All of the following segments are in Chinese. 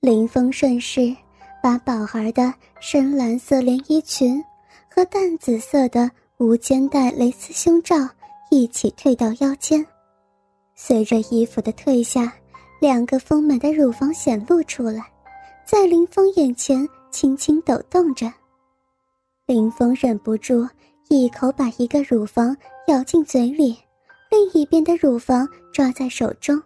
林峰顺势把宝儿的深蓝色连衣裙和淡紫色的无肩带蕾丝胸罩一起退到腰间，随着衣服的退下，两个丰满的乳房显露出来，在林峰眼前轻轻抖动着。林峰忍不住一口把一个乳房咬进嘴里，另一边的乳房抓在手中，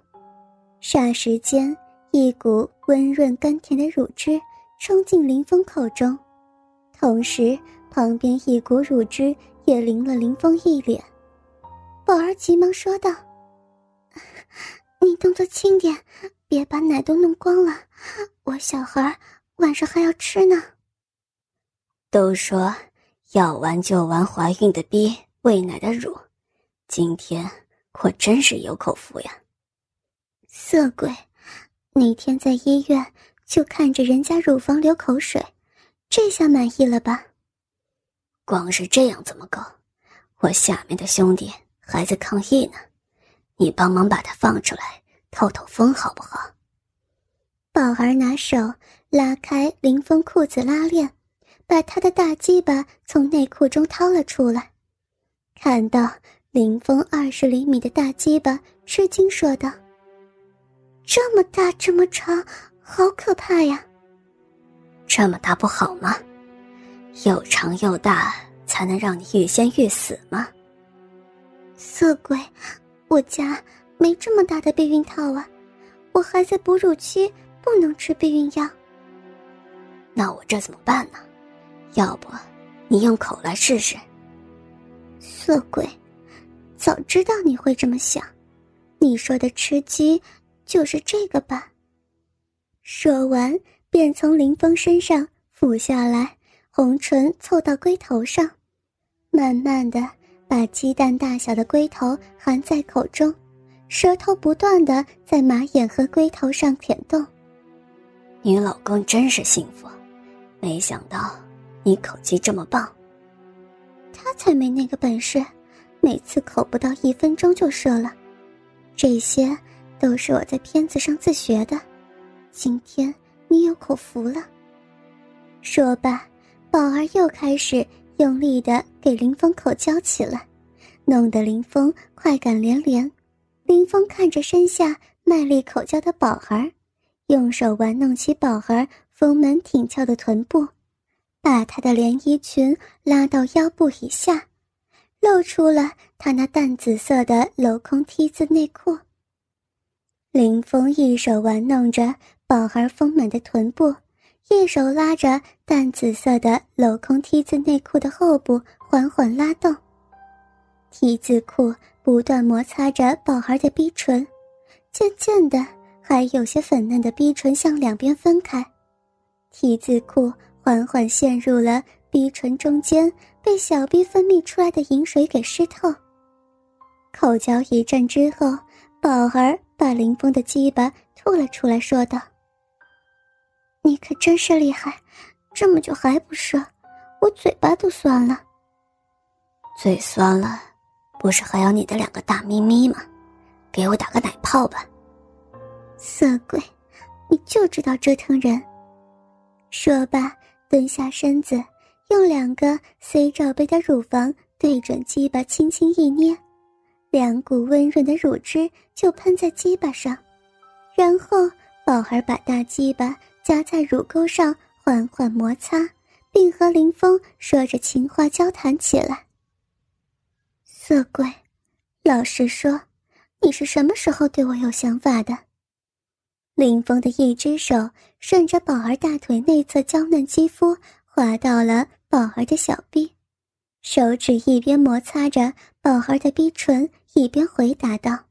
霎时间。一股温润甘甜的乳汁冲进林峰口中，同时旁边一股乳汁也淋了林峰一脸。宝儿急忙说道：“ 你动作轻点，别把奶都弄光了，我小孩晚上还要吃呢。”都说要玩就玩怀孕的逼喂奶的乳，今天我真是有口福呀！色鬼。那天在医院就看着人家乳房流口水，这下满意了吧？光是这样怎么够？我下面的兄弟还在抗议呢，你帮忙把他放出来透透风好不好？宝儿拿手拉开林峰裤子拉链，把他的大鸡巴从内裤中掏了出来，看到林峰二十厘米的大鸡巴，吃惊说道。这么大，这么长，好可怕呀！这么大不好吗？又长又大，才能让你欲仙欲死吗？色鬼，我家没这么大的避孕套啊！我还在哺乳期，不能吃避孕药。那我这怎么办呢？要不，你用口来试试？色鬼，早知道你会这么想。你说的吃鸡。就是这个吧。说完，便从林峰身上俯下来，红唇凑到龟头上，慢慢的把鸡蛋大小的龟头含在口中，舌头不断的在马眼和龟头上舔动。你老公真是幸福，没想到你口技这么棒。他才没那个本事，每次口不到一分钟就射了，这些。都是我在片子上自学的，今天你有口福了。说罢，宝儿又开始用力的给林峰口交起来，弄得林峰快感连连。林峰看着身下卖力口交的宝儿，用手玩弄起宝儿丰满挺翘的臀部，把她的连衣裙拉到腰部以下，露出了她那淡紫色的镂空 T 字内裤。林峰一手玩弄着宝儿丰满的臀部，一手拉着淡紫色的镂空 T 字内裤的后部，缓缓拉动。T 字裤不断摩擦着宝儿的逼唇，渐渐的，还有些粉嫩的逼唇向两边分开。T 字裤缓缓陷入了逼唇中间，被小逼分泌出来的饮水给湿透。口交一阵之后，宝儿。把林峰的鸡巴吐了出来，说道：“你可真是厉害，这么久还不射，我嘴巴都酸了。嘴酸了，不是还有你的两个大咪咪吗？给我打个奶泡吧。”色鬼，你就知道折腾人。说罢，蹲下身子，用两个 C 罩杯的乳房对准鸡巴，轻轻一捏。两股温润的乳汁就喷在鸡巴上，然后宝儿把大鸡巴夹在乳沟上缓缓摩擦，并和林峰说着情话交谈起来。色鬼，老实说，你是什么时候对我有想法的？林峰的一只手顺着宝儿大腿内侧娇嫩肌肤滑到了宝儿的小臂，手指一边摩擦着宝儿的逼唇。一边回答道：“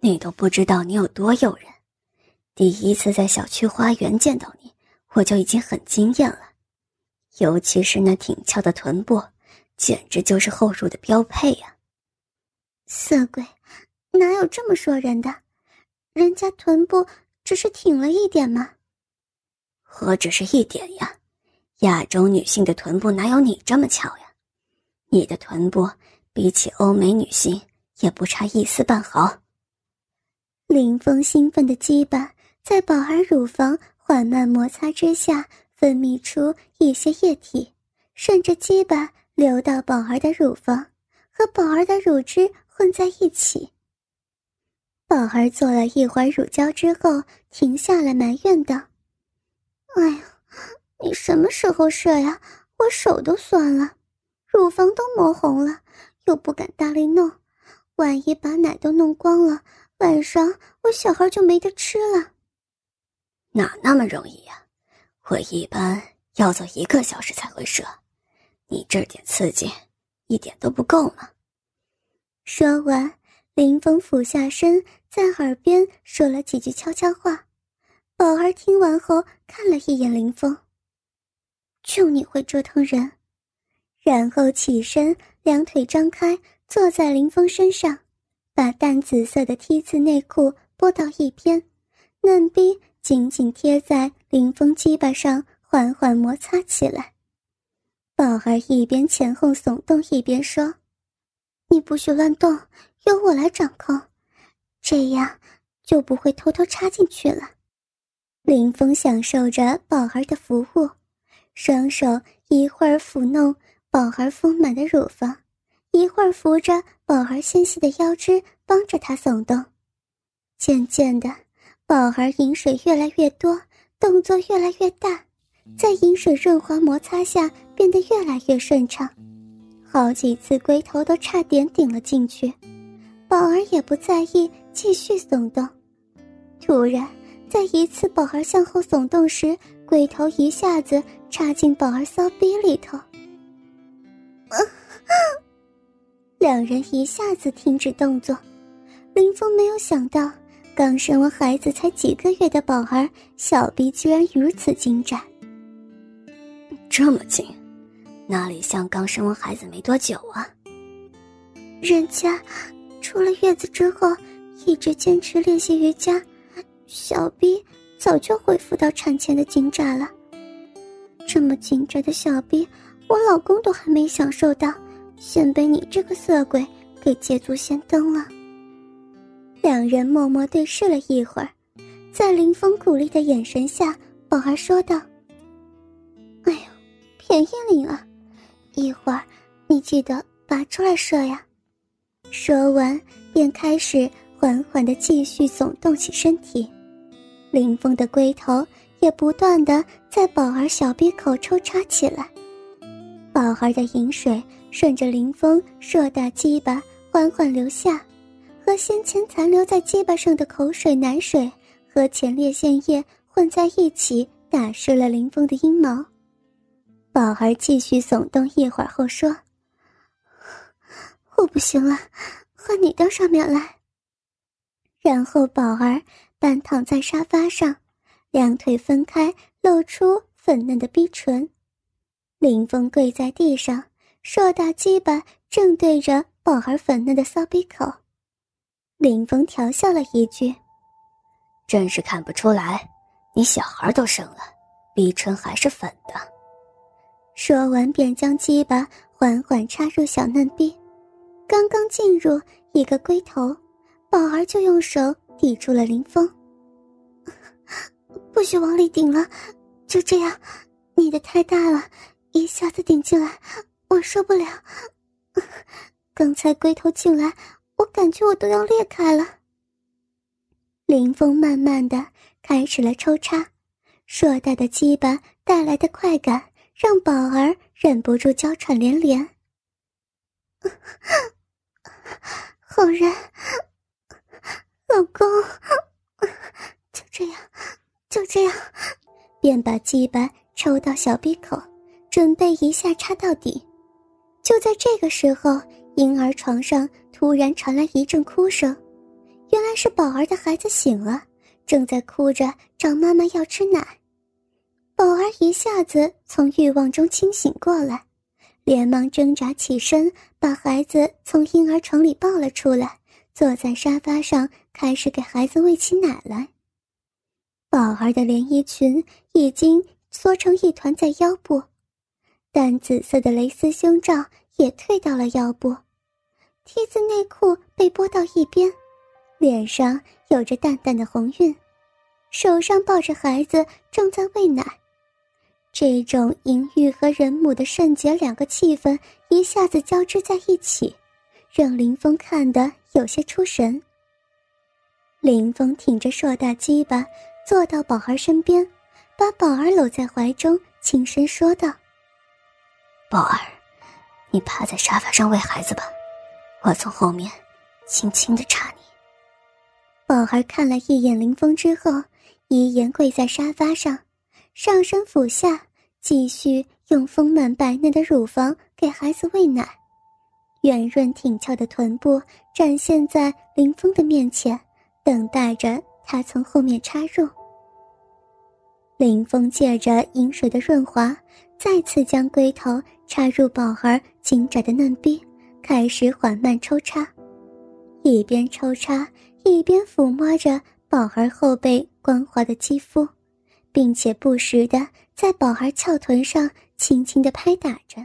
你都不知道你有多诱人，第一次在小区花园见到你，我就已经很惊艳了，尤其是那挺翘的臀部，简直就是后入的标配呀。”色鬼，哪有这么说人的？人家臀部只是挺了一点吗？何止是一点呀？亚洲女性的臀部哪有你这么翘呀？你的臀部。比起欧美女性，也不差一丝半毫。林峰兴奋的鸡巴在宝儿乳房缓慢摩擦之下，分泌出一些液体，顺着鸡巴流到宝儿的乳房，和宝儿的乳汁混在一起。宝儿做了一会儿乳胶之后，停下来埋怨道：“哎呀，你什么时候射呀？我手都酸了，乳房都磨红了，又不敢大力弄，万一把奶都弄光了，晚上我小孩就没得吃了。”哪那么容易呀？我一般要做一个小时才会射，你这点刺激一点都不够吗？说完，林峰俯下身。在耳边说了几句悄悄话，宝儿听完后看了一眼林峰，就你会折腾人，然后起身，两腿张开，坐在林峰身上，把淡紫色的 T 字内裤拨到一边，嫩逼紧紧贴在林峰鸡巴上，缓缓摩擦起来。宝儿一边前后耸动，一边说：“你不许乱动，由我来掌控。”这样就不会偷偷插进去了。林峰享受着宝儿的服务，双手一会儿抚弄宝儿丰满的乳房，一会儿扶着宝儿纤细的腰肢，帮着她耸动。渐渐的，宝儿饮水越来越多，动作越来越大，在饮水润滑摩擦下变得越来越顺畅，好几次龟头都差点顶了进去。宝儿也不在意。继续耸动，突然，在一次宝儿向后耸动时，龟头一下子插进宝儿骚逼里头。两人一下子停止动作。林峰没有想到，刚生完孩子才几个月的宝儿小臂居然如此精湛。这么紧，哪里像刚生完孩子没多久啊？人家出了月子之后。一直坚持练习瑜伽，小臂早就恢复到产前的紧窄了。这么紧窄的小臂，我老公都还没享受到，先被你这个色鬼给捷足先登了。两人默默对视了一会儿，在林峰鼓励的眼神下，宝儿说道：“哎呦，便宜你了，一会儿你记得拔出来射呀。”说完便开始。缓缓的继续耸动起身体，林峰的龟头也不断的在宝儿小鼻口抽插起来。宝儿的饮水顺着林峰硕大鸡巴缓缓流下，和先前残留在鸡巴上的口水、奶水和前列腺液混在一起，打湿了林峰的阴毛。宝儿继续耸动一会儿后说：“我不行了，换你到上面来。”然后，宝儿半躺在沙发上，两腿分开，露出粉嫩的逼唇。林峰跪在地上，硕大鸡巴正对着宝儿粉嫩的骚逼口。林峰调笑了一句：“真是看不出来，你小孩都生了，逼唇还是粉的。”说完，便将鸡巴缓缓插入小嫩逼，刚刚进入一个龟头。宝儿就用手抵住了林峰，不许往里顶了，就这样，你的太大了，一下子顶进来，我受不了。刚才龟头进来，我感觉我都要裂开了。林峰慢慢的开始了抽插，硕大的鸡巴带来的快感让宝儿忍不住娇喘连连。好人。老公，就这样，就这样，便把鸡巴抽到小鼻口，准备一下插到底。就在这个时候，婴儿床上突然传来一阵哭声，原来是宝儿的孩子醒了，正在哭着找妈妈要吃奶。宝儿一下子从欲望中清醒过来，连忙挣扎起身，把孩子从婴儿床里抱了出来。坐在沙发上，开始给孩子喂起奶来。宝儿的连衣裙已经缩成一团在腰部，淡紫色的蕾丝胸罩也退到了腰部，T 字内裤被拨到一边，脸上有着淡淡的红晕，手上抱着孩子正在喂奶。这种淫欲和人母的圣洁两个气氛一下子交织在一起，让林峰看得有些出神。林峰挺着硕大鸡巴坐到宝儿身边，把宝儿搂在怀中，轻声说道：“宝儿，你趴在沙发上喂孩子吧，我从后面轻轻的插你。”宝儿看了一眼林峰之后，依言跪在沙发上。上身俯下，继续用丰满白嫩的乳房给孩子喂奶，圆润挺翘的臀部展现在林峰的面前，等待着他从后面插入。林峰借着饮水的润滑，再次将龟头插入宝儿紧窄的嫩逼，开始缓慢抽插，一边抽插一边抚摸着宝儿后背光滑的肌肤。并且不时的在宝儿翘臀上轻轻的拍打着。